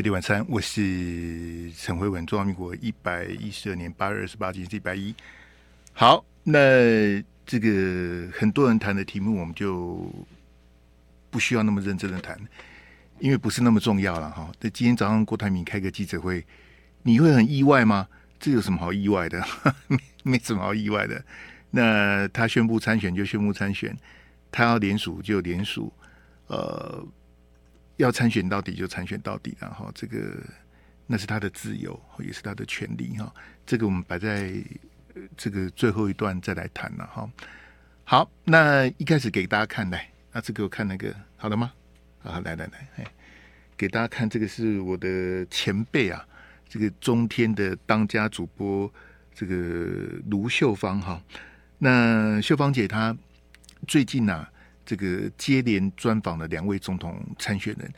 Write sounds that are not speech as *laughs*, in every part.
贝蒂晚餐，我是陈慧文，中华民国一百一十二年八月二十八日，今天是礼拜一。好，那这个很多人谈的题目，我们就不需要那么认真的谈，因为不是那么重要了哈。那今天早上郭台铭开个记者会，你会很意外吗？这有什么好意外的？没 *laughs* 没什么好意外的。那他宣布参选就宣布参选，他要联署就联署，呃。要参选到底就参选到底，然后这个那是他的自由，也是他的权利哈。这个我们摆在这个最后一段再来谈了哈。好，那一开始给大家看来，那这个我看那个好了吗？啊，来来来，哎，给大家看这个是我的前辈啊，这个中天的当家主播这个卢秀芳哈。那秀芳姐她最近啊。这个接连专访了两位总统参选人，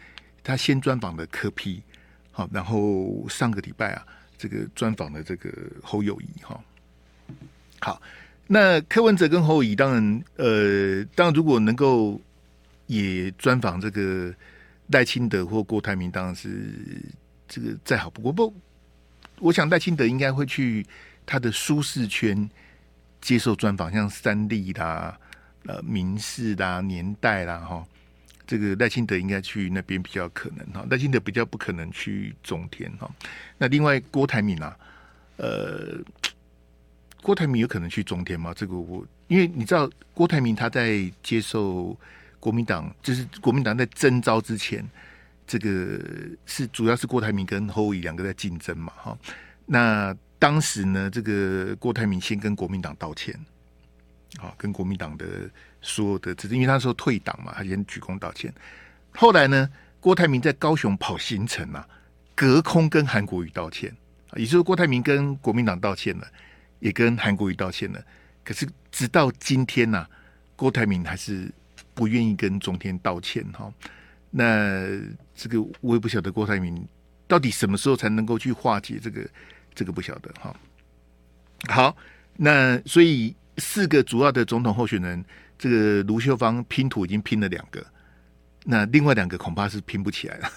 他先专访了柯 P，好，然后上个礼拜啊，这个专访了这个侯友宜哈。好，那柯文哲跟侯友宜当然，呃，当然如果能够也专访这个赖清德或郭台铭，当然是这个再好不过。不，我想赖清德应该会去他的舒适圈接受专访，像三立啦。呃，民视啦、年代啦，哈，这个赖清德应该去那边比较可能哈，赖清德比较不可能去中天哈。那另外郭台铭啊，呃，郭台铭有可能去中天吗？这个我因为你知道郭台铭他在接受国民党，就是国民党在征召之前，这个是主要是郭台铭跟侯友两个在竞争嘛，哈。那当时呢，这个郭台铭先跟国民党道歉。啊，跟国民党的所有的，只是因为他说退党嘛，他先鞠躬道歉。后来呢，郭台铭在高雄跑行程啊，隔空跟韩国瑜道歉，也就是郭台铭跟国民党道歉了，也跟韩国瑜道歉了。可是直到今天呐、啊，郭台铭还是不愿意跟中天道歉哈。那这个我也不晓得郭台铭到底什么时候才能够去化解这个，这个不晓得哈。好，那所以。四个主要的总统候选人，这个卢秀芳拼图已经拼了两个，那另外两个恐怕是拼不起来了。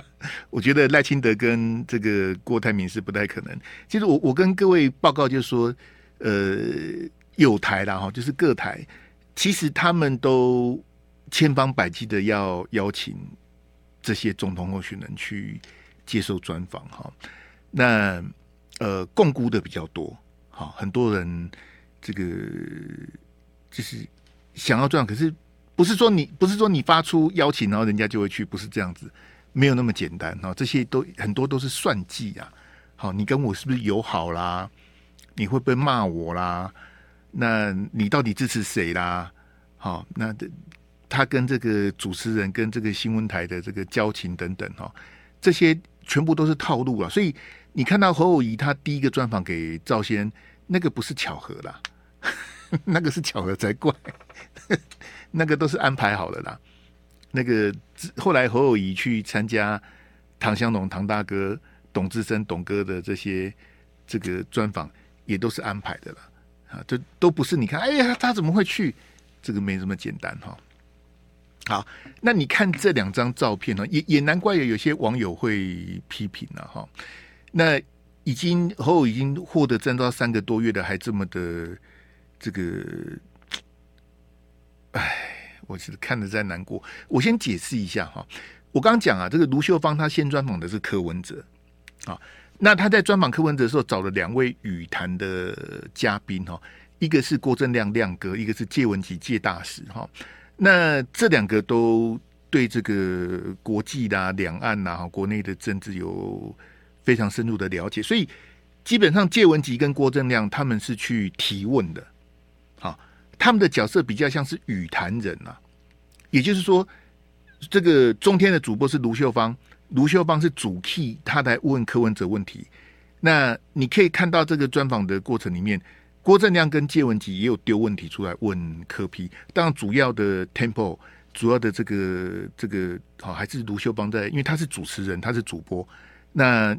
*laughs* 我觉得赖清德跟这个郭台铭是不太可能。其实我我跟各位报告就是说，呃，有台啦哈，就是各台，其实他们都千方百计的要邀请这些总统候选人去接受专访哈。那呃，共估的比较多，好，很多人。这个就是想要这样，可是不是说你不是说你发出邀请，然后人家就会去，不是这样子，没有那么简单哈。这些都很多都是算计啊。好，你跟我是不是友好啦？你会不会骂我啦？那你到底支持谁啦？好，那他跟这个主持人跟这个新闻台的这个交情等等哈，这些全部都是套路啊。所以你看到侯友宜他第一个专访给赵先，那个不是巧合啦。*laughs* 那个是巧合才怪，那个都是安排好了啦。那个后来侯友谊去参加唐湘龙、唐大哥、董志生、董哥的这些这个专访，也都是安排的了啊。这都不是你看，哎呀，他怎么会去？这个没这么简单哈。好，那你看这两张照片呢，也也难怪有有些网友会批评了哈。那已经侯友已经获得征召三个多月的，还这么的。这个，哎，我是看着在难过。我先解释一下哈，我刚讲啊，这个卢秀芳她先专访的是柯文哲啊，那他在专访柯文哲的时候找了两位语坛的嘉宾哈，一个是郭正亮亮哥，一个是介文吉介大使哈。那这两个都对这个国际啦、两岸呐、国内的政治有非常深入的了解，所以基本上介文吉跟郭正亮他们是去提问的。他们的角色比较像是语坛人呐、啊，也就是说，这个中天的主播是卢秀芳，卢秀芳是主 key，他来问柯文哲问题。那你可以看到这个专访的过程里面，郭正亮跟介文吉也有丢问题出来问柯 P，当然主要的 tempo，主要的这个这个好还是卢秀芳在，因为他是主持人，他是主播。那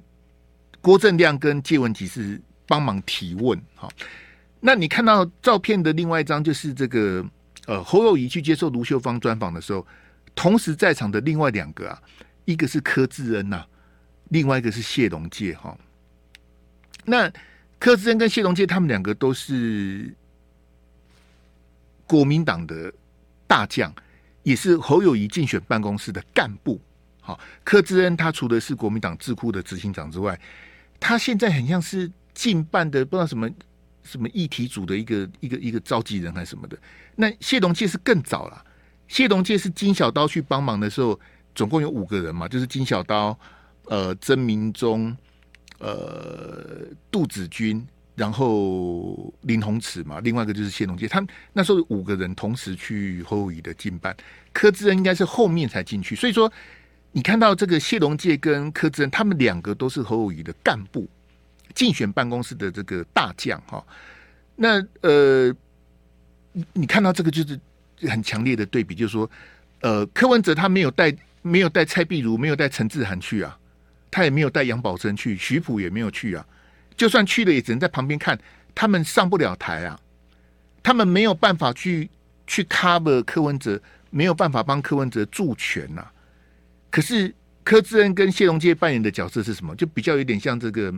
郭正亮跟介文吉是帮忙提问，好。那你看到照片的另外一张，就是这个呃侯友宜去接受卢秀芳专访的时候，同时在场的另外两个啊，一个是柯志恩呐、另外一个是谢龙介哈。那柯志恩跟谢龙介他们两个都是国民党的大将，也是侯友宜竞选办公室的干部。好，柯志恩他除了是国民党智库的执行长之外，他现在很像是竞办的不知道什么什么议题组的一个一个一个召集人还是什么的。那谢龙介是更早了，谢龙介是金小刀去帮忙的时候，总共有五个人嘛，就是金小刀、呃曾明忠、呃杜子君，然后林鸿池嘛，另外一个就是谢龙介，他那时候五个人同时去侯友宜的进办，柯志恩应该是后面才进去，所以说。你看到这个谢龙介跟柯志恩，他们两个都是侯友宜的干部，竞选办公室的这个大将哈。那呃，你看到这个就是很强烈的对比，就是说，呃，柯文哲他没有带没有带蔡壁如，没有带陈志涵去啊，他也没有带杨宝珍去，徐普也没有去啊。就算去了，也只能在旁边看，他们上不了台啊，他们没有办法去去 cover 柯文哲，没有办法帮柯文哲助拳呐、啊。可是柯志恩跟谢龙介扮演的角色是什么？就比较有点像这个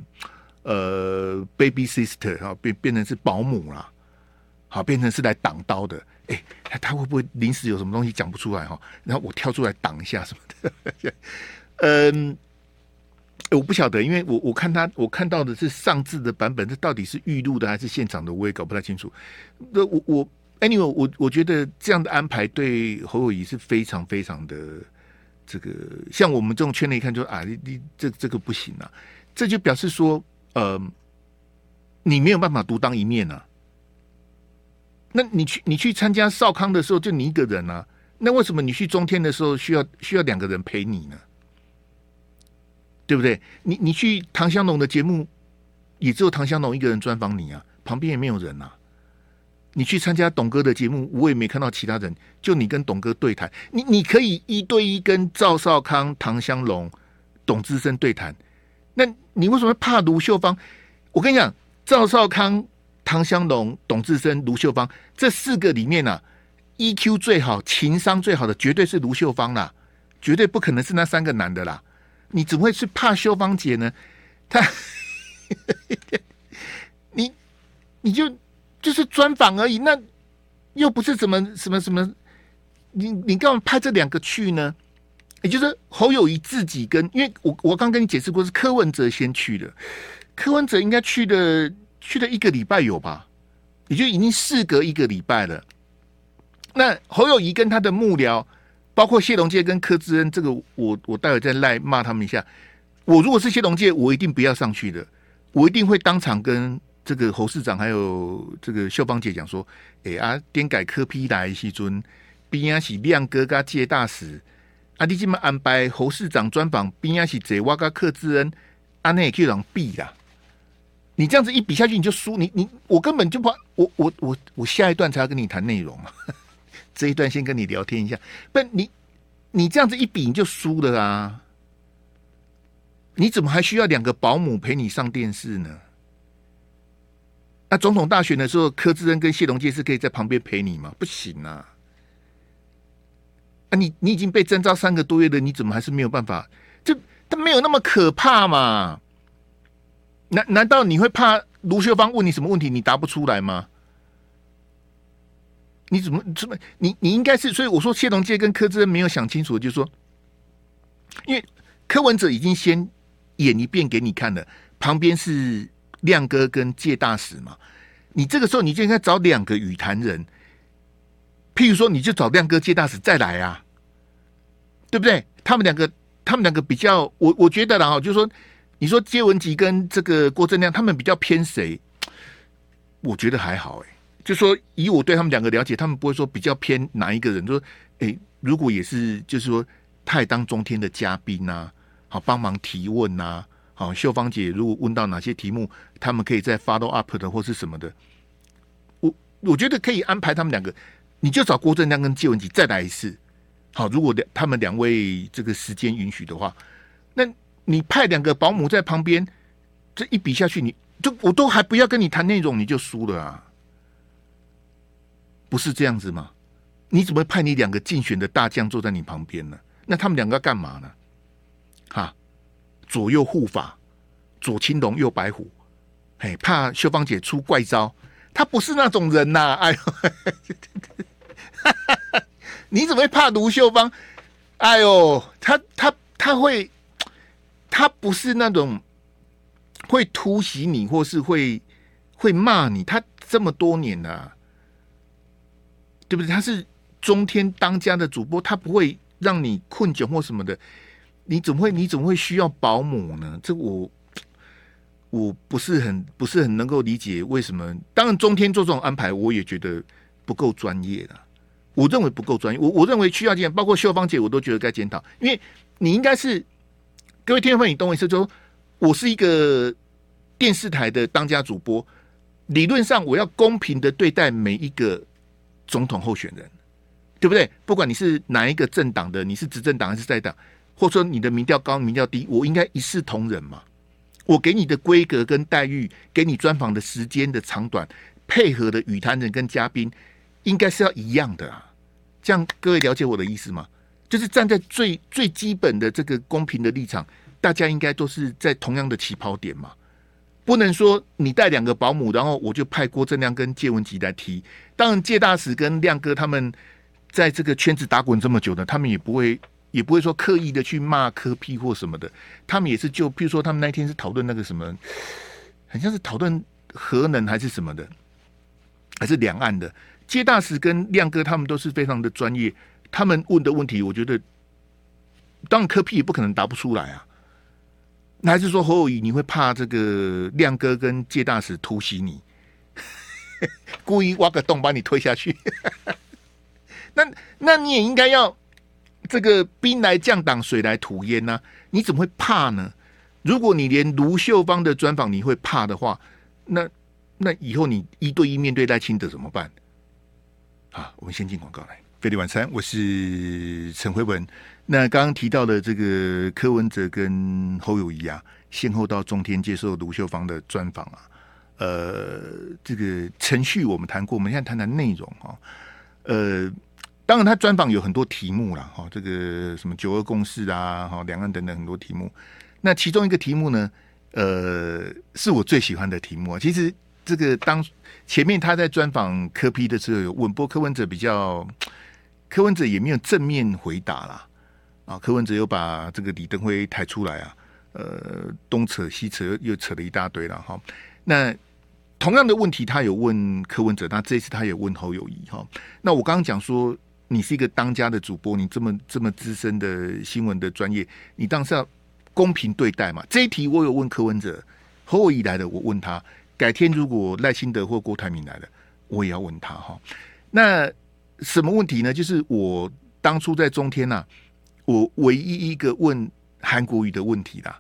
呃，baby sister 哈，变变成是保姆啦，好，变成是来挡刀的。哎、欸，他会不会临时有什么东西讲不出来哈？然后我跳出来挡一下什么的？*laughs* 嗯，我不晓得，因为我我看他我看到的是上字的版本，这到底是预录的还是现场的，我也搞不太清楚。那我我 anyway，我我觉得这样的安排对侯友宜是非常非常的。这个像我们这种圈内一看，就啊，你你这这个不行啊，这就表示说，呃，你没有办法独当一面啊。那你去你去参加少康的时候，就你一个人啊，那为什么你去中天的时候需要需要两个人陪你呢？对不对？你你去唐香龙的节目，也只有唐香龙一个人专访你啊，旁边也没有人啊。你去参加董哥的节目，我也没看到其他人，就你跟董哥对谈。你你可以一对一跟赵少康、唐香龙、董之森对谈，那你为什么怕卢秀芳？我跟你讲，赵少康、唐湘龙、董志森、卢秀芳这四个里面啊，EQ 最好、情商最好的绝对是卢秀芳啦，绝对不可能是那三个男的啦。你怎么会是怕秀芳姐呢？他，*laughs* 你你就。就是专访而已，那又不是什么什么什么，你你干嘛派这两个去呢？也就是侯友谊自己跟，因为我我刚跟你解释过，是柯文哲先去的，柯文哲应该去的去了一个礼拜有吧？也就已经事隔一个礼拜了。那侯友谊跟他的幕僚，包括谢龙介跟柯志恩，这个我我待会再赖骂他们一下。我如果是谢龙介，我一定不要上去的，我一定会当场跟。这个侯市长还有这个秀芳姐讲说：“哎啊，颠改科批来西尊，边啊是亮哥加谢大使，啊你今么安排侯市长专访边啊是贼哇加柯志恩，啊那也可以让避啦。你这样子一比下去，你就输。你你我根本就不，我我我我下一段才要跟你谈内容啊。*laughs* 这一段先跟你聊天一下，不，你你这样子一比你就输了啊。你怎么还需要两个保姆陪你上电视呢？”那总统大选的时候，柯志恩跟谢龙介是可以在旁边陪你吗？不行啊！啊你，你已经被征召三个多月了，你怎么还是没有办法？这他没有那么可怕嘛？难难道你会怕卢秀芳问你什么问题，你答不出来吗？你怎么怎么你你应该是，所以我说谢龙介跟柯志恩没有想清楚，就是说，因为柯文哲已经先演一遍给你看了，旁边是。亮哥跟介大使嘛，你这个时候你就应该找两个与谈人，譬如说，你就找亮哥、介大使再来啊，对不对？他们两个，他们两个比较，我我觉得啦哈，就是说，你说接文吉跟这个郭正亮，他们比较偏谁？我觉得还好哎、就说以我对他们两个了解，他们不会说比较偏哪一个人，就说哎、如果也是，就是说，太当中天的嘉宾呐，好帮忙提问呐。好，秀芳姐，如果问到哪些题目，他们可以再 follow up 的或是什么的，我我觉得可以安排他们两个，你就找郭正亮跟谢文吉再来一次。好，如果两他们两位这个时间允许的话，那你派两个保姆在旁边，这一比下去，你就我都还不要跟你谈内容，你就输了啊？不是这样子吗？你怎么派你两个竞选的大将坐在你旁边呢？那他们两个干嘛呢？哈？左右护法，左青龙右白虎，嘿，怕秀芳姐出怪招。他不是那种人呐、哎呦，*laughs* 你怎么会怕卢秀芳？哎呦，他他他会，他不是那种会突袭你，或是会会骂你。他这么多年了、对不对？他是中天当家的主播，他不会让你困窘或什么的。你怎么会？你怎么会需要保姆呢？这我。我不是很不是很能够理解为什么，当然中天做这种安排，我也觉得不够专业的。我认为不够专业，我我认为需要检，包括秀芳姐，我都觉得该检讨。因为你应该是各位听众朋友，你懂我意思，就说我是一个电视台的当家主播，理论上我要公平的对待每一个总统候选人，对不对？不管你是哪一个政党的，你是执政党还是在党，或者说你的民调高民调低，我应该一视同仁嘛。我给你的规格跟待遇，给你专访的时间的长短，配合的与谈人跟嘉宾，应该是要一样的啊。这样各位了解我的意思吗？就是站在最最基本的这个公平的立场，大家应该都是在同样的起跑点嘛。不能说你带两个保姆，然后我就派郭正亮跟谢文吉来提。当然，谢大使跟亮哥他们在这个圈子打滚这么久的，他们也不会。也不会说刻意的去骂科 P 或什么的，他们也是就，譬如说他们那天是讨论那个什么，很像是讨论核能还是什么的，还是两岸的。接大使跟亮哥他们都是非常的专业，他们问的问题，我觉得当然柯 P 也不可能答不出来啊。那还是说侯友谊你会怕这个亮哥跟接大使突袭你，*laughs* 故意挖个洞把你推下去？*laughs* 那那你也应该要。这个兵来将挡，水来土掩呐、你怎么会怕呢？如果你连卢秀芳的专访你会怕的话，那那以后你一对一面对赖清德怎么办？好，我们先进广告来。飞利晚餐，我是陈辉文。那刚刚提到的这个柯文哲跟侯友宜啊，先后到中天接受卢秀芳的专访啊，呃，这个程序我们谈过，我们现在谈谈内容啊，呃。当然，他专访有很多题目了哈，这个什么九二共识啊，哈，两岸等等很多题目。那其中一个题目呢，呃，是我最喜欢的题目啊。其实这个当前面他在专访柯 P 的时候有问，不过柯文哲比较，柯文哲也没有正面回答啦。啊。柯文哲又把这个李登辉抬出来啊，呃，东扯西扯又扯了一大堆了哈。那同样的问题，他有问柯文哲，那这次他也问侯友宜哈。那我刚刚讲说。你是一个当家的主播，你这么这么资深的新闻的专业，你当时要公平对待嘛？这一题我有问柯文哲，侯友宜来的，我问他。改天如果赖清德或郭台铭来了，我也要问他哈。那什么问题呢？就是我当初在中天呐、啊，我唯一一个问韩国瑜的问题啦。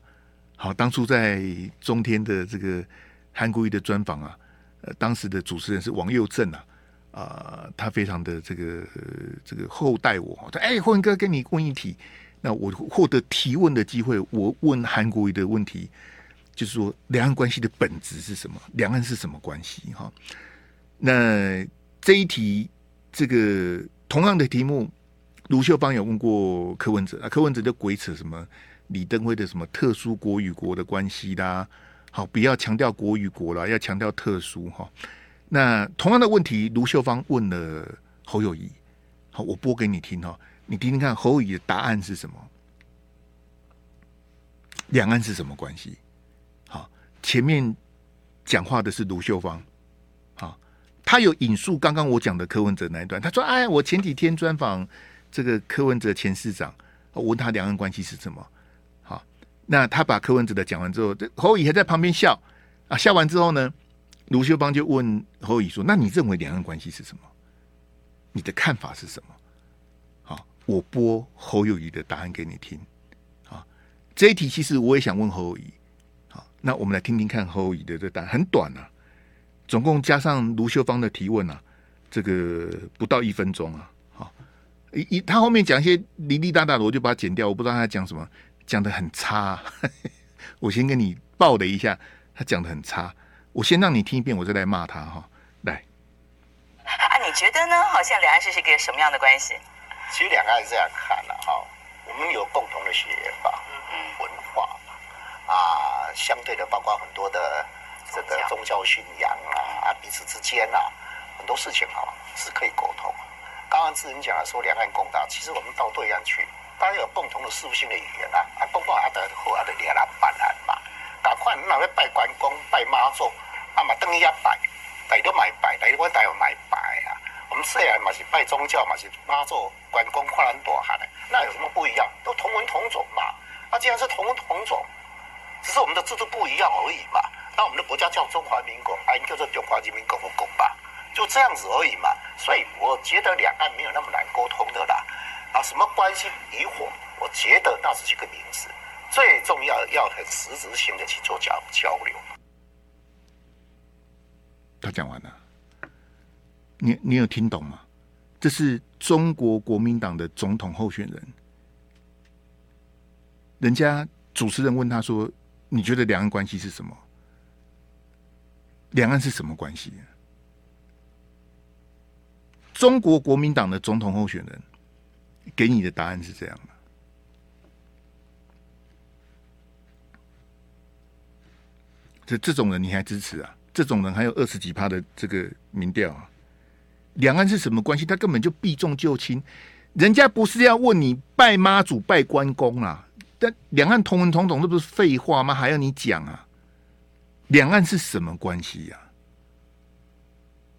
好，当初在中天的这个韩国瑜的专访啊，呃，当时的主持人是王佑正啊。啊、呃，他非常的这个、这个厚待我。他：“哎，辉文哥，跟你问一题。那我获得提问的机会，我问韩国瑜的问题，就是说两岸关系的本质是什么？两岸是什么关系？哈，那这一题，这个同样的题目，卢秀芳有问过柯文哲啊，柯文哲就鬼扯什么李登辉的什么特殊国与国的关系啦，好，不要强调国与国了，要强调特殊哈。”那同样的问题，卢秀芳问了侯友宜，好，我播给你听哈，你听听看侯友宜的答案是什么？两岸是什么关系？好，前面讲话的是卢秀芳，好，他有引述刚刚我讲的柯文哲那一段，他说：“哎，我前几天专访这个柯文哲前市长，我问他两岸关系是什么？好，那他把柯文哲的讲完之后，这侯友宜还在旁边笑啊，笑完之后呢？”卢秀芳就问侯乙说：“那你认为两岸关系是什么？你的看法是什么？”好，我播侯友宜的答案给你听。好，这一题其实我也想问侯友宜。好，那我们来听听看侯友宜的这答案，很短啊，总共加上卢秀芳的提问啊，这个不到一分钟啊。好，一一他后面讲一些零零大大的，我就把它剪掉，我不知道他讲什么，讲的很差。*laughs* 我先跟你报了一下，他讲的很差。我先让你听一遍，我再来骂他哈。来，啊，你觉得呢？好像两岸是一个什么样的关系？其实两岸是这样看的哈，我们有共同的血缘吧，文化啊，相对的，包括很多的这个宗教信仰啊，啊，彼此之间啊，很多事情啊是可以沟通。刚刚志仁讲了说两岸共大，其实我们到对岸去，大家有共同的事务性的语言啊，啊，包括阿德和阿德两岸办案嘛，赶快那位拜关公、拜妈祖，啊嘛等一下拜，大都买拜，大家我大家买拜啊。我们虽然嘛是拜宗教嘛是妈祖、关公、跨栏朵哈的，那有什么不一样？都同文同种嘛。那既然是同文同种，只是我们的制度不一样而已嘛。那我们的国家叫中华民国，啊，叫做中华人民共和国吧，就这样子而已嘛。所以我觉得两岸没有那么难沟通的啦。啊，什么关系与否，我觉得那只是一个名词，最重要要很实质性的去做交交流。讲完了，你你有听懂吗？这是中国国民党的总统候选人。人家主持人问他说：“你觉得两岸关系是什么？两岸是什么关系？”中国国民党的总统候选人给你的答案是这样的：这这种人你还支持啊？这种人还有二十几趴的这个民调啊？两岸是什么关系？他根本就避重就轻，人家不是要问你拜妈祖、拜关公啊。但两岸同文同种，这不是废话吗？还要你讲啊？两岸是什么关系呀？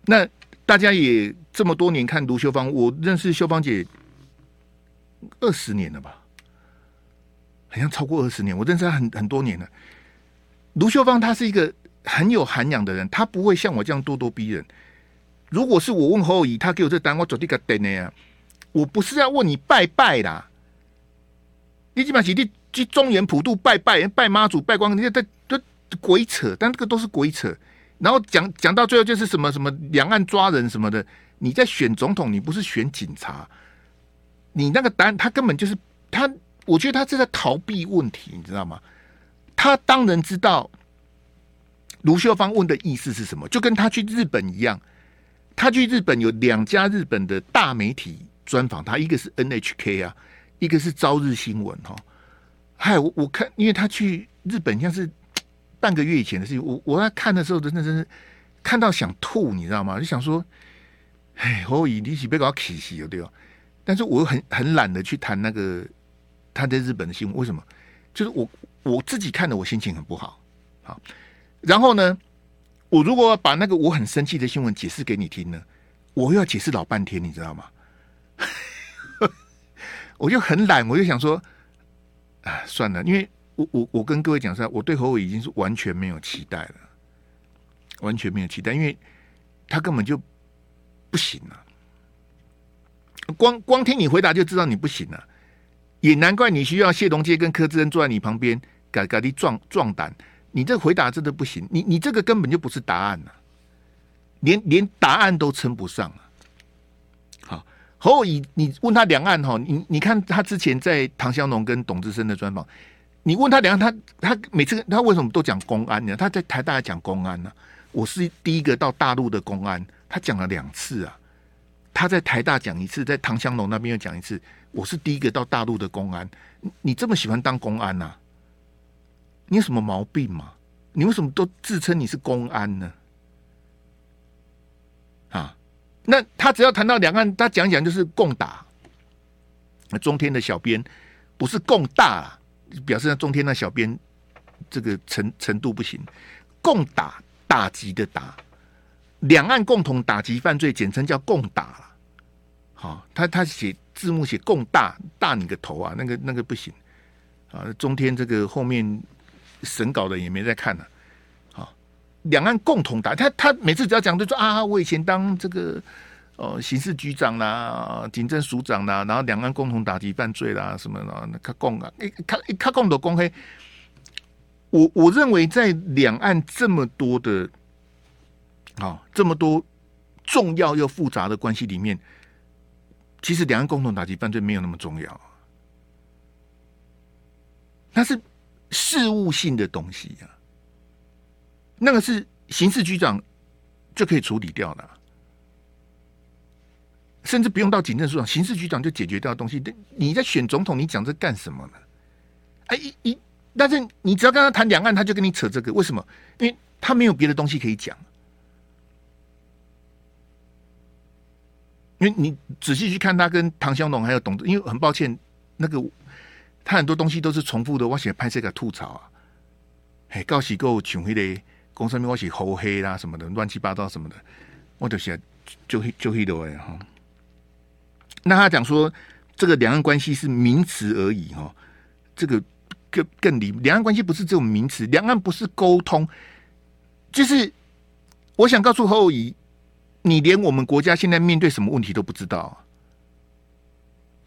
那大家也这么多年看卢秀芳，我认识秀芳姐二十年了吧？好像超过二十年，我认识她很很多年了。卢秀芳她是一个很有涵养的人，他不会像我这样咄咄逼人。如果是我问侯友宜，他给我这单，我走这个等的呀。我不是要问你拜拜啦。你基本上去去中原普渡拜拜拜妈祖拜关公，你这这鬼扯，但这个都是鬼扯。然后讲讲到最后就是什么什么两岸抓人什么的。你在选总统，你不是选警察，你那个答案他根本就是他，我觉得他是在逃避问题，你知道吗？他当然知道卢秀芳问的意思是什么，就跟他去日本一样，他去日本有两家日本的大媒体专访他，一个是 NHK 啊。一个是朝日新闻哈，嗨，我我看，因为他去日本像是半个月以前的事情，我我在看的时候真的真是看到想吐，你知道吗？就想说，哎，侯友宜你是别搞气死了对吧？但是我又很很懒得去谈那个他在日本的新闻，为什么？就是我我自己看的，我心情很不好。好，然后呢，我如果把那个我很生气的新闻解释给你听呢，我又要解释老半天，你知道吗？*laughs* 我就很懒，我就想说，啊，算了，因为我我我跟各位讲实话，我对侯伟已经是完全没有期待了，完全没有期待，因为他根本就不行了。光光听你回答就知道你不行了，也难怪你需要谢龙介跟柯志恩坐在你旁边，嘎嘎的壮壮胆。你这回答真的不行，你你这个根本就不是答案啊，连连答案都称不上啊。好。侯友宜，你问他两岸哈，你你看他之前在唐湘龙跟董志生的专访，你问他两岸，他他每次他为什么都讲公安呢？他在台大讲公安呢、我是第一个到大陆的公安，他讲了两次啊。他在台大讲一次，在唐湘龙那边又讲一次。我是第一个到大陆的公安，你这么喜欢当公安呐、啊？你有什么毛病吗？你为什么都自称你是公安呢？啊？那他只要谈到两岸，他讲讲就是共打。那中天的小编不是共大，表示那中天那小编这个程程度不行。共打打击的打，两岸共同打击犯罪，简称叫共打。好，他他写字幕写共大，大你个头啊！那个那个不行啊！中天这个后面审稿的也没在看呢、啊。两岸共同打他，他每次只要讲就说啊，我以前当这个呃刑事局长啦、警政署长啦，然后两岸共同打击犯罪啦什么的，那他共啊，他他共的公开。我我认为在两岸这么多的啊这么多重要又复杂的关系里面，其实两岸共同打击犯罪没有那么重要，那是事务性的东西呀、啊。那个是刑事局长就可以处理掉的，甚至不用到警政署长，刑事局长就解决掉东西。你在选总统，你讲这干什么呢？哎，一一但是你只要跟他谈两岸，他就跟你扯这个，为什么？因为他没有别的东西可以讲。因为你仔细去看他跟唐湘龙还有董，因为很抱歉，那个他很多东西都是重复的。我写拍这个吐槽啊，嘿，告喜够穷黑的，公上面我写黝黑啦什么的，乱七八糟什么的，我就写就就黑的哎哈。那他讲说这个两岸关系是名词而已哈，这个更更离两岸关系不是这种名词，两岸不是沟通，就是我想告诉侯友宜。你连我们国家现在面对什么问题都不知道，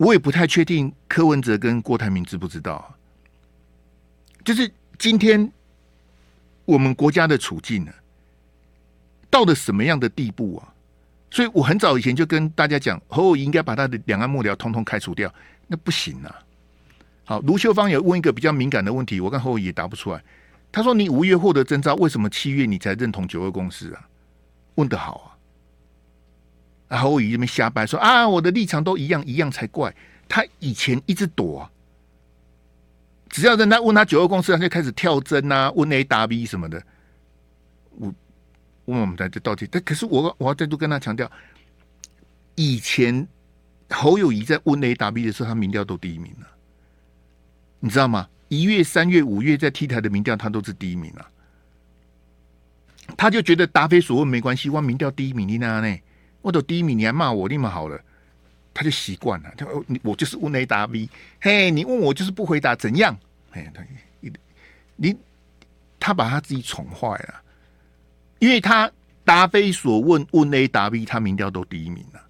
我也不太确定柯文哲跟郭台铭知不知道啊。就是今天我们国家的处境呢，到了什么样的地步啊？所以我很早以前就跟大家讲，侯友宜应该把他的两岸幕僚通通开除掉，那不行啊。好，卢秀芳也问一个比较敏感的问题，我看侯友宜也答不出来。他说：“你五月获得征召，为什么七月你才认同九二共识啊？”问得好啊。然后我以这边瞎掰说啊，我的立场都一样，一样才怪。他以前一直躲、只要人家问他九二共识，他就开始跳针啊，问 A 答 B 什么的。我问我们在这到底，但可是我我要再度跟他强调，以前侯友谊在问 A 答 B 的时候，他民调都第一名了，你知道吗？一月、三月、五月在 T 台的民调，他都是第一名了。他就觉得答非所问没关系，我民调第一名，你那呢？我都第一名，你还骂我，立马好了，他就习惯了。他说：“你我就是问 A 答 B，嘿，你问我就是不回答，怎样？嘿，他你你他把他自己宠坏了，因为他答非所问，问 A 答 B，他民调都第一名了。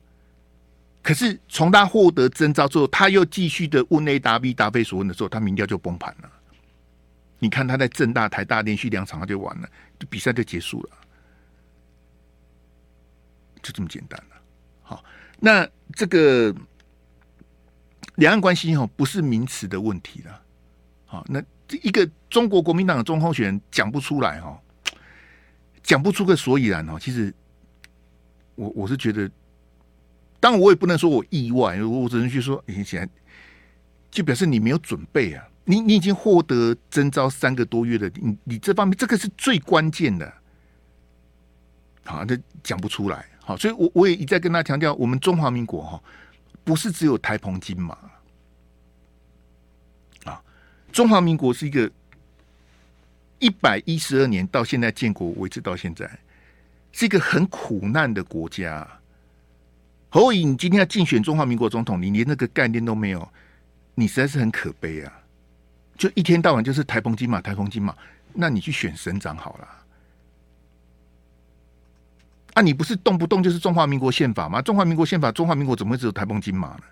可是从他获得征召之后，他又继续的问 A 答 B，答非所问的时候，他民调就崩盘了。你看他在正大、台大连续两场，他就完了，就比赛就结束了。”就这么简单了。好，那这个两岸关系哈，不是名词的问题了。好，那这一个中国国民党的中候选人讲不出来哈，讲不出个所以然哦。其实我我是觉得，当然我也不能说我意外，我只能去说，以前就表示你没有准备啊。你你已经获得征召三个多月的，你你这方面这个是最关键的。好，这讲不出来。所以我我也一再跟他强调，我们中华民国哈，不是只有台澎金马啊，中华民国是一个一百一十二年到现在建国维持到现在，是一个很苦难的国家。侯友宜，你今天要竞选中华民国总统，你连那个概念都没有，你实在是很可悲啊！就一天到晚就是台澎金马，台澎金马，那你去选省长好了。啊，你不是动不动就是中华民国宪法吗？中华民国宪法，中华民国怎么会只有台澎金马呢？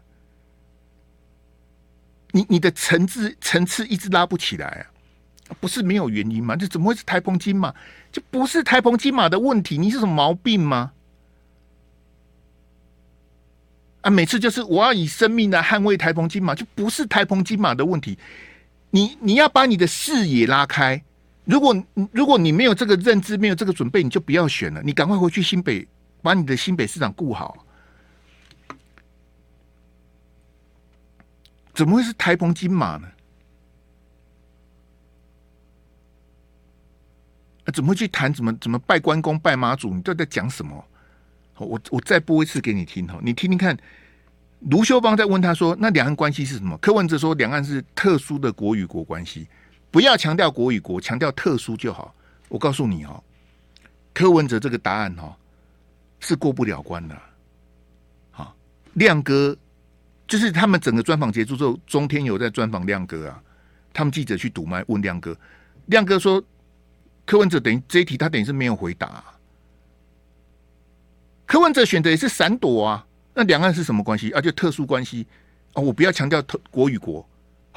你你的层次层次一直拉不起来啊，不是没有原因吗？这怎么会是台澎金马？这不是台澎金马的问题，你是什么毛病吗？啊，每次就是我要以生命来捍卫台澎金马，就不是台澎金马的问题。你你要把你的视野拉开。如果如果你没有这个认知，没有这个准备，你就不要选了。你赶快回去新北，把你的新北市长顾好。怎么会是台澎金马呢？啊，怎么会去谈怎么怎么拜关公、拜妈祖？你都在讲什么？我我再播一次给你听哈，你听听看。卢修邦在问他说：“那两岸关系是什么？”柯文哲说：“两岸是特殊的国与国关系。”不要强调国与国，强调特殊就好。我告诉你哦，柯文哲这个答案哦是过不了关的。好，亮哥就是他们整个专访结束之后，中天有在专访亮哥啊。他们记者去堵麦问亮哥，亮哥说柯文哲等于这一题他等于是没有回答。柯文哲选择也是闪躲啊。那两岸是什么关系啊？就特殊关系啊。我不要强调特国与国。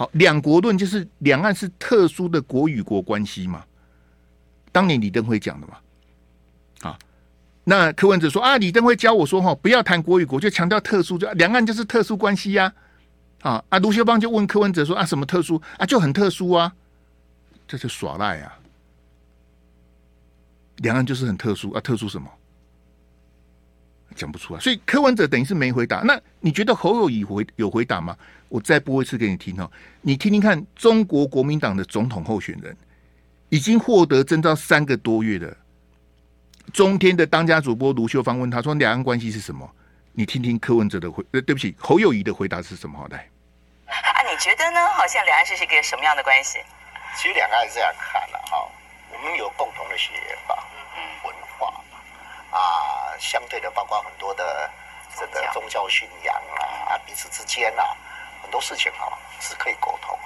好，两国论就是两岸是特殊的国与国关系嘛？当年李登辉讲的嘛？啊，那柯文哲说啊，李登辉教我说哈，不要谈国与国，就强调特殊，就两岸就是特殊关系呀。啊啊，卢修邦就问柯文哲说啊，什么特殊啊？就很特殊啊，这是耍赖啊！两岸就是很特殊啊，特殊什么？讲不出来。所以柯文哲等于是没回答。那你觉得侯友谊回有回答吗？我再播一次给你听哦，你听听看，中国国民党的总统候选人已经获得征召三个多月的。中天的当家主播卢秀芳问他说：“两岸关系是什么？”你听听柯文哲的回，呃，对不起，侯友谊的回答是什么？好来，啊，你觉得呢？好像两岸是一个什么样的关系？其实两岸是这样看的哈，我们有共同的血缘吧，文化啊，相对的，包括很多的这个宗教信仰啊，啊，彼此之间啊，很多事情哈是可以沟通。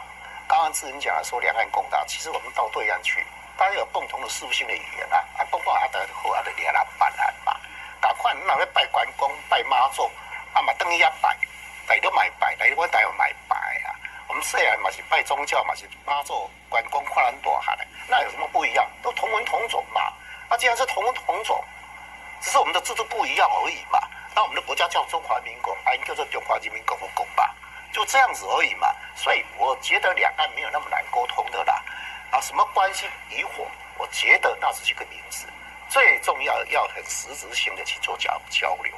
刚刚志仁讲了说两岸共大，其实我们到对岸去，大家有共同的事务性的语言啊，啊，包括阿德和阿德连啊办案嘛。赶快，你哪位拜关公、拜妈祖，啊嘛等一下拜，来都买拜，来我带有买拜啊。我们虽然嘛是拜宗教嘛是妈祖、关公、跨栏朵哈的，那有什么不一样？都同文同种嘛。那既然是同文同种，只是我们的制度不一样而已嘛。那我们的国家叫中华民国，啊，叫做中华人民共和国吧，就这样子而已嘛。所以我觉得两岸没有那么难沟通的啦。啊，什么关系与否，我觉得那只是一个名词。最重要要很实质性的去做交交流。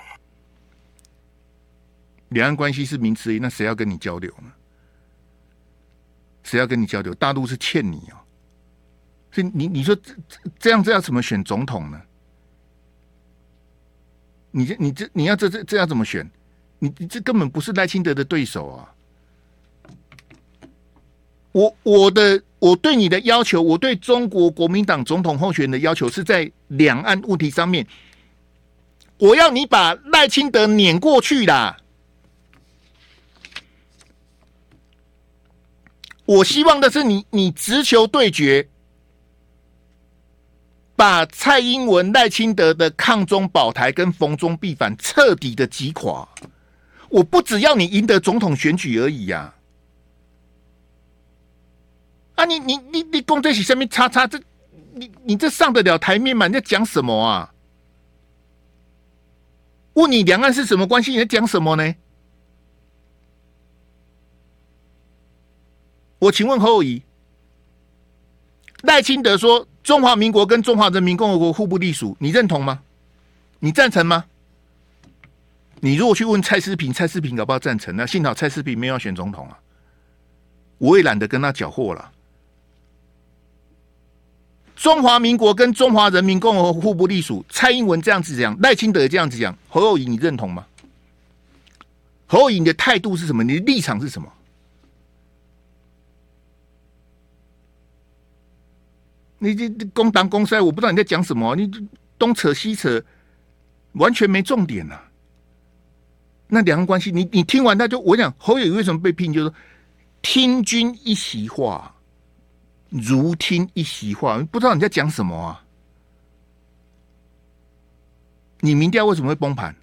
两岸关系是名词，那谁要跟你交流呢？谁要跟你交流？大陆是欠你哦。所以你你说这这样这要怎么选总统呢？你这你这你要这这这要怎么选？你你这根本不是赖清德的对手啊！我我的。我对你的要求，我对中国国民党总统候选人的要求是在两岸问题上面，我要你把赖清德撵过去啦。我希望的是你，你直球对决，把蔡英文、赖清德的抗中保台跟逢中必反彻底的击垮。我不只要你赢得总统选举而已呀、啊。你，你你你公在起下面叉叉，这你你这上得了台面吗？你在讲什么啊？问你两岸是什么关系？你在讲什么呢？我请问侯友，赖清德说中华民国跟中华人民共和国互不隶属，你认同吗？你赞成吗？你如果去问蔡思平，蔡思平搞不好赞成？那幸好蔡思平没有选总统啊，我也懒得跟他搅和了。中华民国跟中华人民共和国互不隶属，蔡英文这样子讲，赖清德这样子讲，侯友宜你认同吗？侯友宜你的态度是什么？你的立场是什么？你这公党公塞，我不知道你在讲什么，你东扯西扯，完全没重点呐、啊。那两岸关系，你你听完他就我讲侯友为什么被聘，就是听君一席话。如听一席话，不知道你在讲什么啊？你民调为什么会崩盘？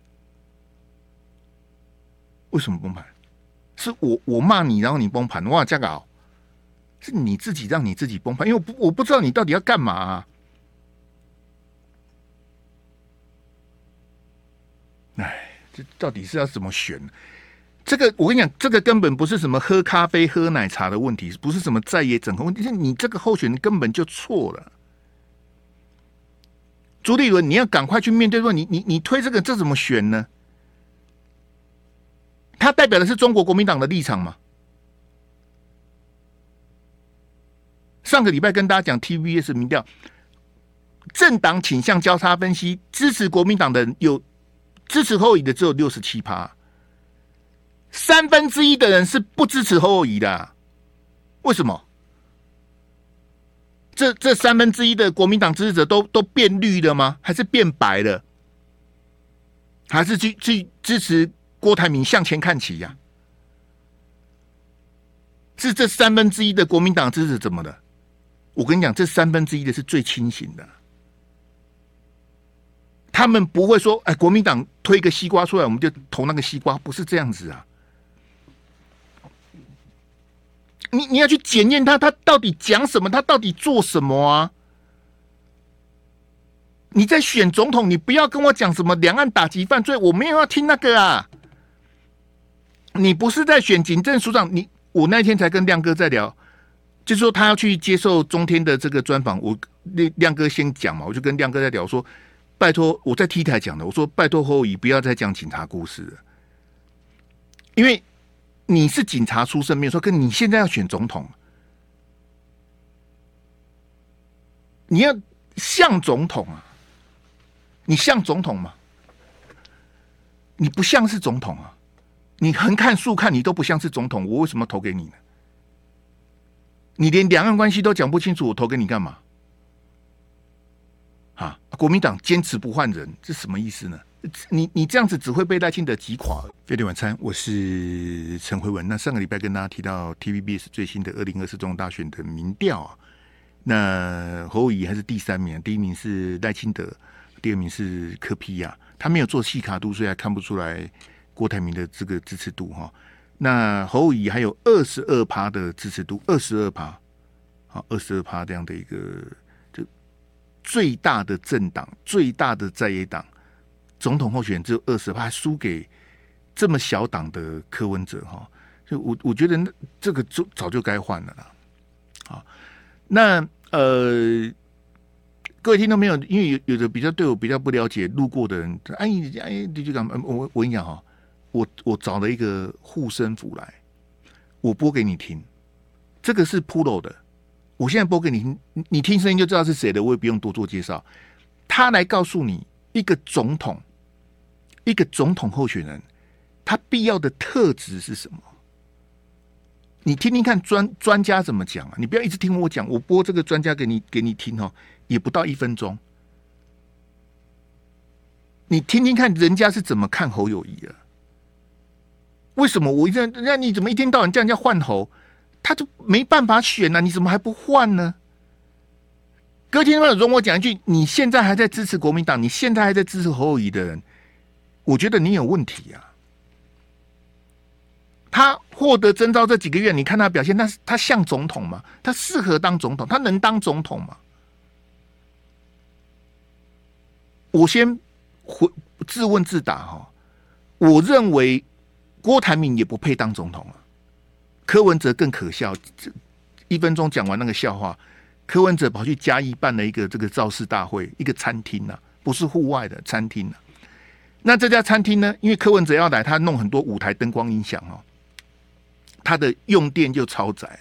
为什么崩盘？是我我骂你，然后你崩盘？哇，这个是你自己让你自己崩盘，因为我不我不知道你到底要干嘛啊。哎，这到底是要怎么选？这个我跟你讲，这个根本不是什么喝咖啡、喝奶茶的问题，不是什么在野整合问题，是你这个候选人根本就错了。朱立伦，你要赶快去面对说，你你你推这个，这怎么选呢？他代表的是中国国民党的立场吗？上个礼拜跟大家讲 TVS 民调，政党倾向交叉分析，支持国民党的人有支持侯友的只有六十七趴。三分之一的人是不支持侯友的，为什么？这这三分之一的国民党支持者都都变绿了吗？还是变白了？还是去去支持郭台铭向前看齐呀，是这三分之一的国民党支持怎么了？我跟你讲，这三分之一的是最清醒的，他们不会说：“哎，国民党推个西瓜出来，我们就投那个西瓜。”不是这样子啊。你你要去检验他，他到底讲什么？他到底做什么啊？你在选总统，你不要跟我讲什么两岸打击犯罪，我没有要听那个啊。你不是在选警政署长？你我那天才跟亮哥在聊，就是说他要去接受中天的这个专访，我亮亮哥先讲嘛，我就跟亮哥在聊说，拜托，我在 T 台讲的，我说拜托侯友宜不要再讲警察故事了，因为你是警察出身，没有说跟你现在要选总统，你要像总统啊，你像总统吗？你不像是总统啊，你横看竖看你都不像是总统，我为什么投给你呢？你连两岸关系都讲不清楚，我投给你干嘛？啊！国民党坚持不换人，这什么意思呢？你你这样子只会被赖清德击垮。飞碟晚餐，我是陈辉文。那上个礼拜跟大家提到 TVBS 最新的二零二四总统大选的民调啊，那侯友宜还是第三名，第一名是赖清德，第二名是柯 P 呀。他没有做细卡度，所以还看不出来郭台铭的这个支持度哈。那侯友宜还有二十二趴的支持度，二十二趴，好，二十二趴这样的一个。就最大的政党，最大的在野党，总统候选人只有二十趴，输给这么小党的柯文哲哈。就我我觉得这个就早就该换了啦。好，那呃，各位听到没有？因为有有的比较对我比较不了解，路过的人，哎哎，你就讲，我我跟你讲哈，我我找了一个护身符来，我播给你听，这个是 Pro 的。我现在播给你听，你听声音就知道是谁的，我也不用多做介绍。他来告诉你一个总统，一个总统候选人，他必要的特质是什么？你听听看专专家怎么讲啊！你不要一直听我讲，我播这个专家给你给你听哦，也不到一分钟。你听听看人家是怎么看侯友谊的？为什么我一直那你怎么一天到晚叫人家换侯？他就没办法选呢、你怎么还不换呢？各位听众，容我讲一句：你现在还在支持国民党，你现在还在支持侯友宜的人，我觉得你有问题、啊。他获得征召这几个月，你看他表现，那是他像总统吗？他适合当总统？他能当总统吗？我先回自问自答哈，我认为郭台铭也不配当总统啊。柯文哲更可笑，这一分钟讲完那个笑话，柯文哲跑去嘉义办了一个这个造势大会，一个餐厅呐、啊，不是户外的餐厅、啊、那这家餐厅呢，因为柯文哲要来，他弄很多舞台灯光音响哦，他的用电就超载，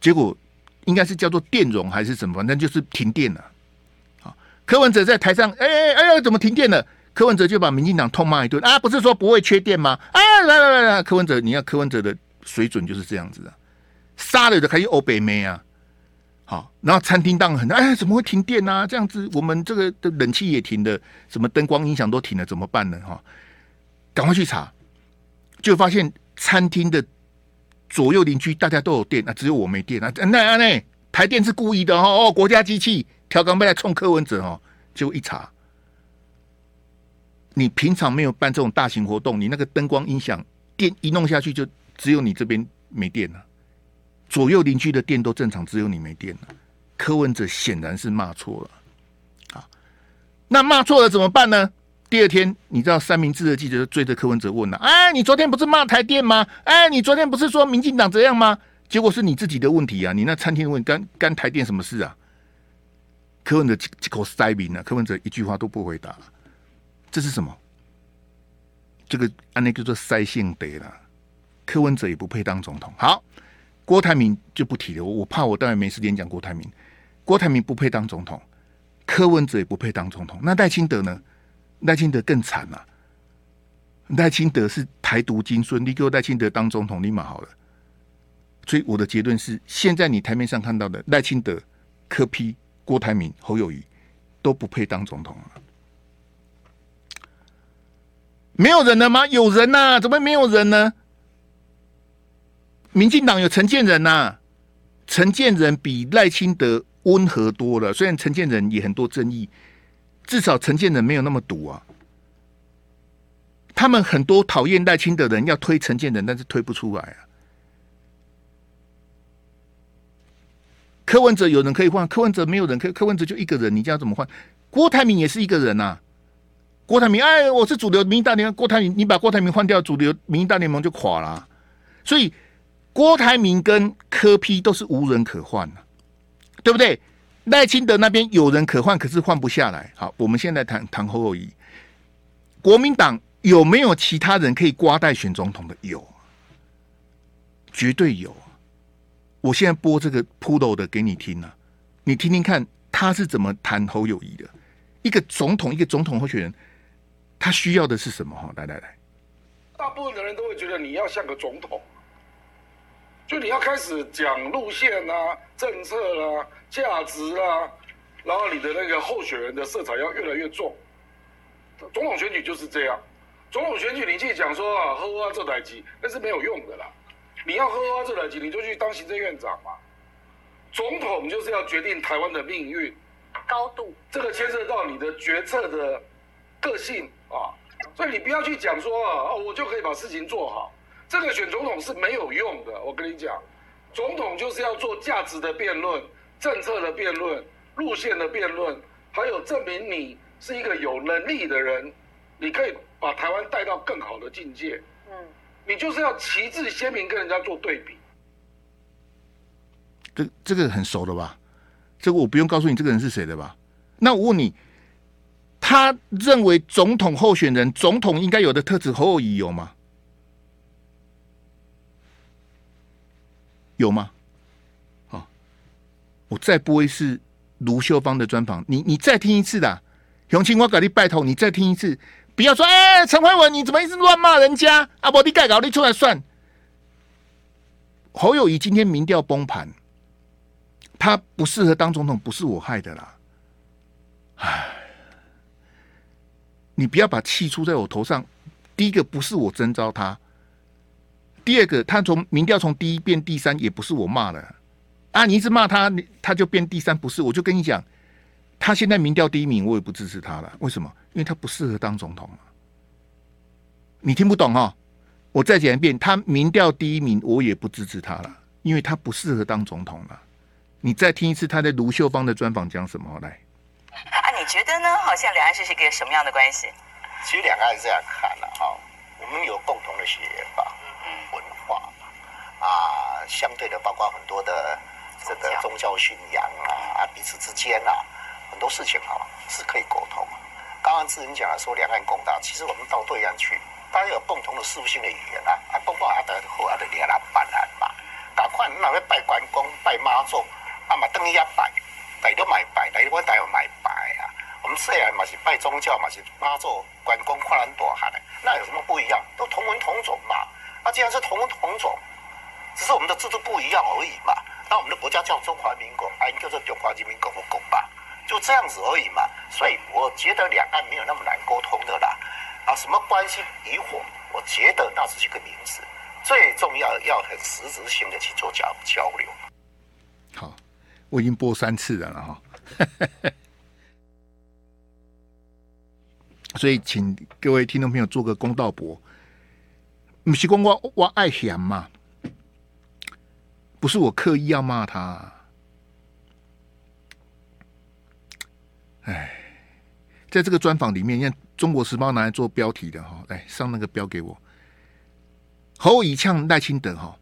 结果应该是叫做电容还是什么，反正就是停电了。好，柯文哲在台上，哎哎哎呀，怎么停电了？柯文哲就把民进党痛骂一顿啊！不是说不会缺电吗？啊，来来来来，柯文哲，你要柯文哲的。水准就是这样子的，杀了的还有欧北妹啊，好，然后餐厅当然很哎，怎么会停电啊？这样子，我们这个的冷气也停的，什么灯光音响都停了，怎么办呢？哈，赶快去查，就发现餐厅的左右邻居大家都有电，那只有我没电啊！那那台电是故意的哦哦，国家机器调岗被来冲柯文哲哦，结果一查，你平常没有办这种大型活动，你那个灯光音响电一弄下去就。只有你这边没电了，左右邻居的电都正常，只有你没电了。柯文哲显然是骂错了，啊，那骂错了怎么办呢？第二天，你知道三明治的记者追着柯文哲问了：“哎，你昨天不是骂台电吗？哎，你昨天不是说民进党这样吗？结果是你自己的问题啊！你那餐厅问干干台电什么事啊？”柯文哲一口塞明了，柯文哲一句话都不回答了，这是什么？这个按那叫做塞性德了。柯文哲也不配当总统。好，郭台铭就不提了。我我怕我待会没时间讲郭台铭。郭台铭不配当总统，柯文哲也不配当总统。那赖清德呢？赖清德更惨了。赖清德是台独金孙，你给我赖清德当总统，立马好了。所以我的结论是：现在你台面上看到的赖清德、柯批、郭台铭、侯友宜都不配当总统了。没有人了吗？有人呐、怎么没有人呢？民进党有陈建仁呐、陈建仁比赖清德温和多了。虽然陈建仁也很多争议，至少陈建仁没有那么毒啊。他们很多讨厌赖清德的人要推陈建仁，但是推不出来啊。柯文哲有人可以换，柯文哲没有人可以，柯文哲就一个人，你这样怎么换？郭台铭也是一个人呐、郭台铭，哎，我是主流民意大联盟，郭台铭，你把郭台铭换掉，主流民意大联盟就垮了。所以。郭台铭跟柯批都是无人可换、啊、对不对？赖清德那边有人可换，可是换不下来。好，我们现在谈谈侯友谊，国民党有没有其他人可以瓜代选总统的？有，绝对有。我现在播这个铺头的给你听啊，你听听看他是怎么谈侯友谊的。一个总统，一个总统候选人，他需要的是什么？哈，来来来，大部分的人都会觉得你要像个总统，就你要开始讲路线啊、政策啊、价值啊，然后你的那个候选人的色彩要越来越重。总统选举就是这样，总统选举你去讲说啊，喝啊这台机，那是没有用的啦。你要喝啊这台机，你就去当行政院长嘛。总统就是要决定台湾的命运。高度，这个牵涉到你的决策的个性啊，所以你不要去讲说啊，我就可以把事情做好。这个选总统是没有用的，我跟你讲，总统就是要做价值的辩论、政策的辩论、路线的辩论，还有证明你是一个有能力的人，你可以把台湾带到更好的境界。嗯，你就是要旗帜鲜明跟人家做对比。这这个很熟的吧？这个我不用告诉你这个人是谁的吧？那我问你，他认为总统候选人、总统应该有的特质，侯友谊有吗？有吗？好，我再播一次卢秀芳的专访，你你再听一次的，永清，我给你拜托，你再听一次，不要说哎，陈慧文你怎么一直乱骂人家？啊，不，你改稿你出来算。侯友谊今天民调崩盘。他不适合当总统，不是我害的啦。唉，你不要把气出在我头上。第一个不是我征召他，第二个他从民调从第一变第三，也不是我骂的啊。你一直骂他，他就变第三，不是？我就跟你讲，他现在民调第一名，我也不支持他了。为什么？因为他不适合当总统。你听不懂哈？我再讲一遍，他民调第一名，我也不支持他了，因为他不适合当总统了。你再听一次他在卢秀芳的专访讲什么来？觉得呢？好像两岸是一个什么样的关系？其实两岸是这样看的哈，我们有共同的血缘吧，文化啊，相对的包括很多的这个宗教信仰啊，啊，彼此之间啊，很多事情哈是可以沟通。刚刚志仁讲了说两岸共大，其实我们到对岸去，大家有共同的事务性的语言啊，啊，包括阿德和阿德连啊，办案嘛，赶快那边拜关公、拜妈祖。啊嘛，等一下拜，拜都买拜，来我台湾买拜啊。我们虽然嘛是拜宗教嘛是妈祖、关公、跨栏朵哈的，那有什么不一样？都同文同种嘛。那既然是同文同种，只是我们的制度不一样而已嘛。那我们的国家叫中华民国，啊，叫做中华人民共和国吧，就这样子而已嘛。所以我觉得两岸没有那么难沟通的啦。啊，什么关系与否，我觉得那只是一个名词，最重要要很实质性的去做交交流。好。我已经播三次了哈，*laughs* 所以请各位听众朋友做个公道伯，不是光我我爱嫌嘛，不是我刻意要骂他，哎，在这个专访里面，让《中国时报》拿来做标题的哈，来上那个标给我，侯友宜呛赖清德哈。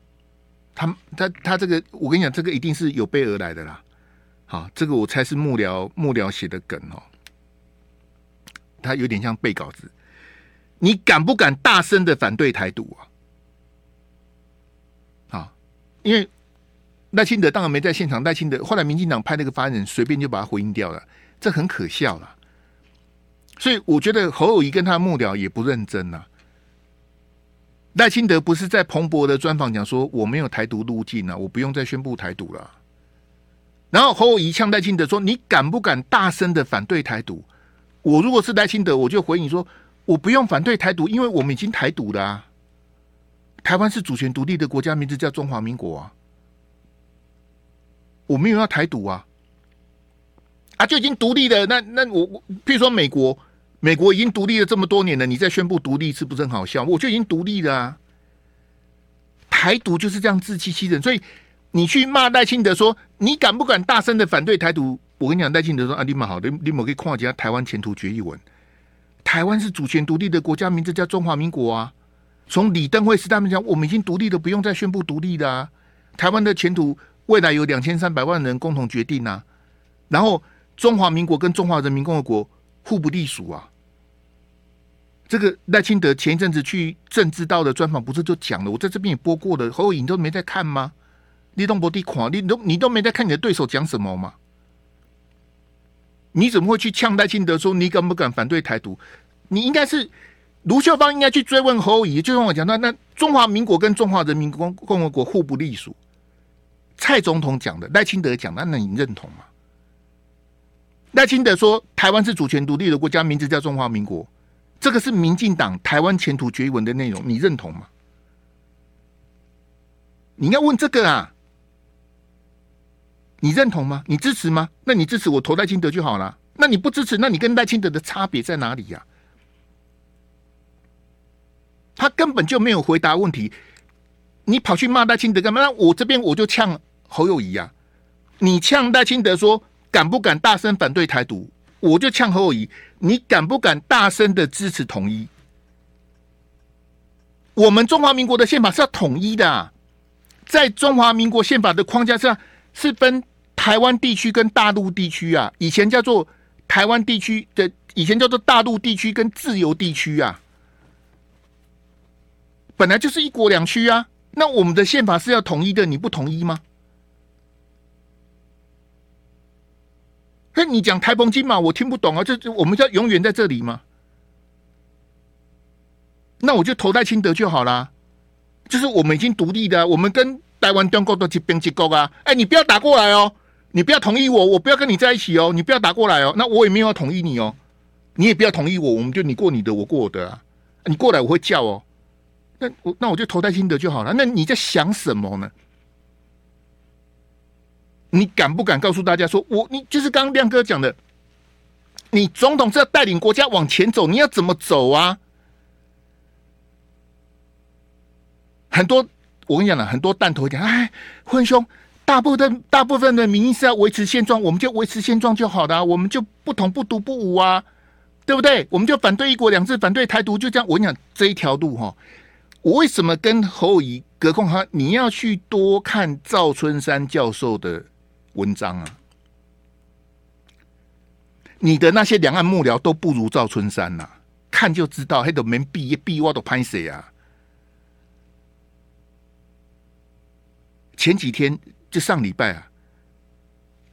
他他他这个，我跟你讲，这个一定是有备而来的啦。好，这个我猜是幕僚幕僚写的梗哦。他有点像背稿子。你敢不敢大声的反对台独啊？啊，因为赖清德当然没在现场，赖清德后来民进党派那个发言人随便就把他回应掉了，这很可笑了。所以我觉得侯友谊跟他幕僚也不认真呐、赖清德不是在彭博的专访讲说，我没有台独路径啊，我不用再宣布台独了。然后侯友宜呛赖清德说：“你敢不敢大声的反对台独？我如果是赖清德，我就回应说：我不用反对台独，因为我们已经台独了啊。台湾是主权独立的国家，名字叫中华民国啊。我没有要台独啊，啊就已经独立了。那那我我，譬如说美国。”美国已经独立了这么多年了，你再宣布独立是不是很好笑？我就已经独立了啊！台独就是这样自欺欺人，所以你去骂赖清德说，你敢不敢大声的反对台独？我跟你讲，赖清德说啊，你们好，你你们可以看一下台湾前途决议文。台湾是主权独立的国家，名字叫中华民国啊。从李登辉时代讲，我们已经独立了，不用再宣布独立的啊。台湾的前途未来有两千三百万人共同决定啊。然后中华民国跟中华人民共和国互不隶属啊。这个赖清德前一阵子去政治道的专访，不是就讲了？我在这边也播过的，侯友宜你都没在看吗？你都没在看，你都你都没在看你的对手讲什么吗？你怎么会去呛赖清德说你敢不敢反对台独？你应该是卢秀芳应该去追问侯友宜，就像我讲的，那中华民国跟中华人民共共和国互不隶属。蔡总统讲的，赖清德讲的，那你认同吗？赖清德说台湾是主权独立的国家，名字叫中华民国。这个是民进党台湾前途决议文的内容，你认同吗？你要问这个啊？你认同吗？你支持吗？那你支持我投赖清德就好了。那你不支持，那你跟赖清德的差别在哪里呀？他根本就没有回答问题，你跑去骂赖清德干嘛？那我这边我就呛侯友谊呀。你呛赖清德说敢不敢大声反对台独？我就呛侯友谊，你敢不敢大声的支持统一？我们中华民国的宪法是要统一的啊，在中华民国宪法的框架下，是分台湾地区跟大陆地区啊。以前叫做台湾地区的，以前叫做大陆地区跟自由地区啊。本来就是一国两区啊。那我们的宪法是要统一的，你不同意吗？那你讲台澎金马，我听不懂啊！这这，我们叫永远在这里吗？那我就投赖清德就好啦。就是我们已经独立的，我们跟台湾中国都是边界国啊！哎，你不要打过来哦！你不要同意我，我不要跟你在一起哦！你不要打过来哦！那我也没有要同意你哦，你也不要同意我，我们就你过你的，我过我的啊！你过来我会叫哦。那我那我就投赖清德就好了。那你在想什么呢？你敢不敢告诉大家说，我你就是刚亮哥讲的，你总统是要带领国家往前走，你要怎么走啊？很多我跟你讲了，很多弹头讲，哎，混兄，大部分大部分的民意是要维持现状，我们就维持现状就好了，我们就不统不独不武啊，对不对？我们就反对一国两制，反对台独，就这样。我跟你讲这一条路哈，我为什么跟侯友宜隔空哈？你要去多看赵春山教授的。文章啊，你的那些两岸幕僚都不如赵春山呐、看就知道，还都没毕业毕业都拍谁啊？前几天就上礼拜啊，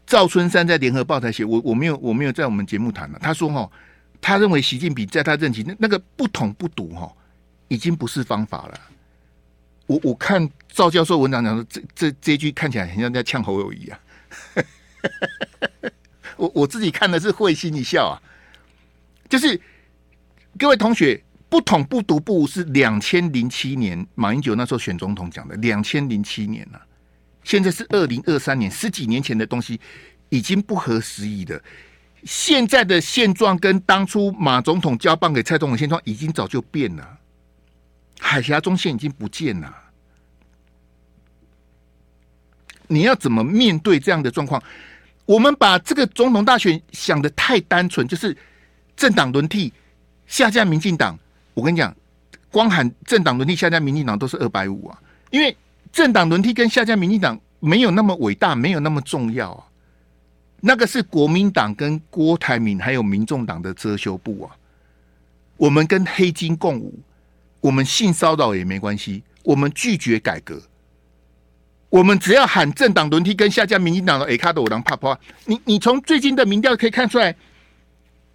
赵春山在联合报台写，我我没有我没有在我们节目谈了。他说哈，他认为习近平在他任期那那个不统不独哈，已经不是方法了。我我看赵教授文章讲说，这这这句看起来很像在呛侯友谊啊。*laughs* 我我自己看的是会心一笑啊，就是各位同学，不统不独不是两千零七年马英九那时候选总统讲的，两千零七年了，现在是二零二三年，十几年前的东西已经不合时宜了。现在的现状跟当初马总统交棒给蔡总统现状已经早就变了，海峡中线已经不见了。你要怎么面对这样的状况？我们把这个总统大选想得太单纯，就是政党轮替下架民进党。我跟你讲，光喊政党轮替下架民进党都是二百五啊！因为政党轮替跟下架民进党没有那么伟大，没有那么重要啊。那个是国民党跟郭台铭还有民众党的遮羞布啊。我们跟黑金共舞，我们性骚扰也没关系，我们拒绝改革。我们只要喊政党轮替跟下架民进党的 A 卡的我当怕怕，你你从最近的民调可以看出来，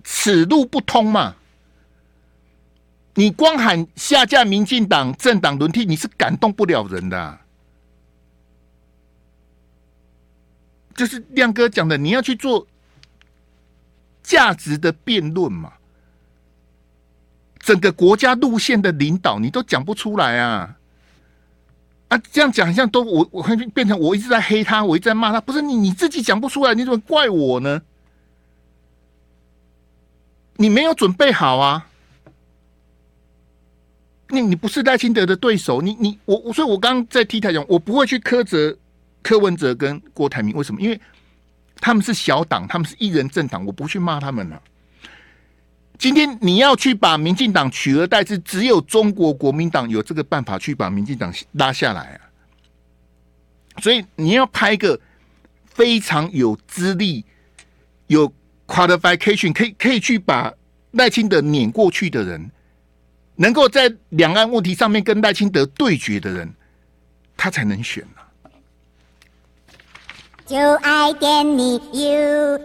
此路不通嘛？你光喊下架民进党政党轮替，你是感动不了人的。就是亮哥讲的，你要去做价值的辩论嘛？整个国家路线的领导，你都讲不出来啊！啊，这样讲好像都我我会变成我一直在黑他，我一直在骂他。不是你你自己讲不出来，你怎么怪我呢？你没有准备好啊！你你不是赖清德的对手，你你我我所以，我刚刚在 T 台讲，我不会去苛责柯文哲跟郭台铭，为什么？因为他们是小党，他们是一人政党，我不去骂他们了。今天你要去把民进党取而代之只有中国国民党有这个办法去把民进党拉下来啊所以你要拍一个非常有资历有 qualification 可以可以去把赖清德撵过去的人能够在两岸问题上面跟赖清德对决的人他才能选呢就爱点你 you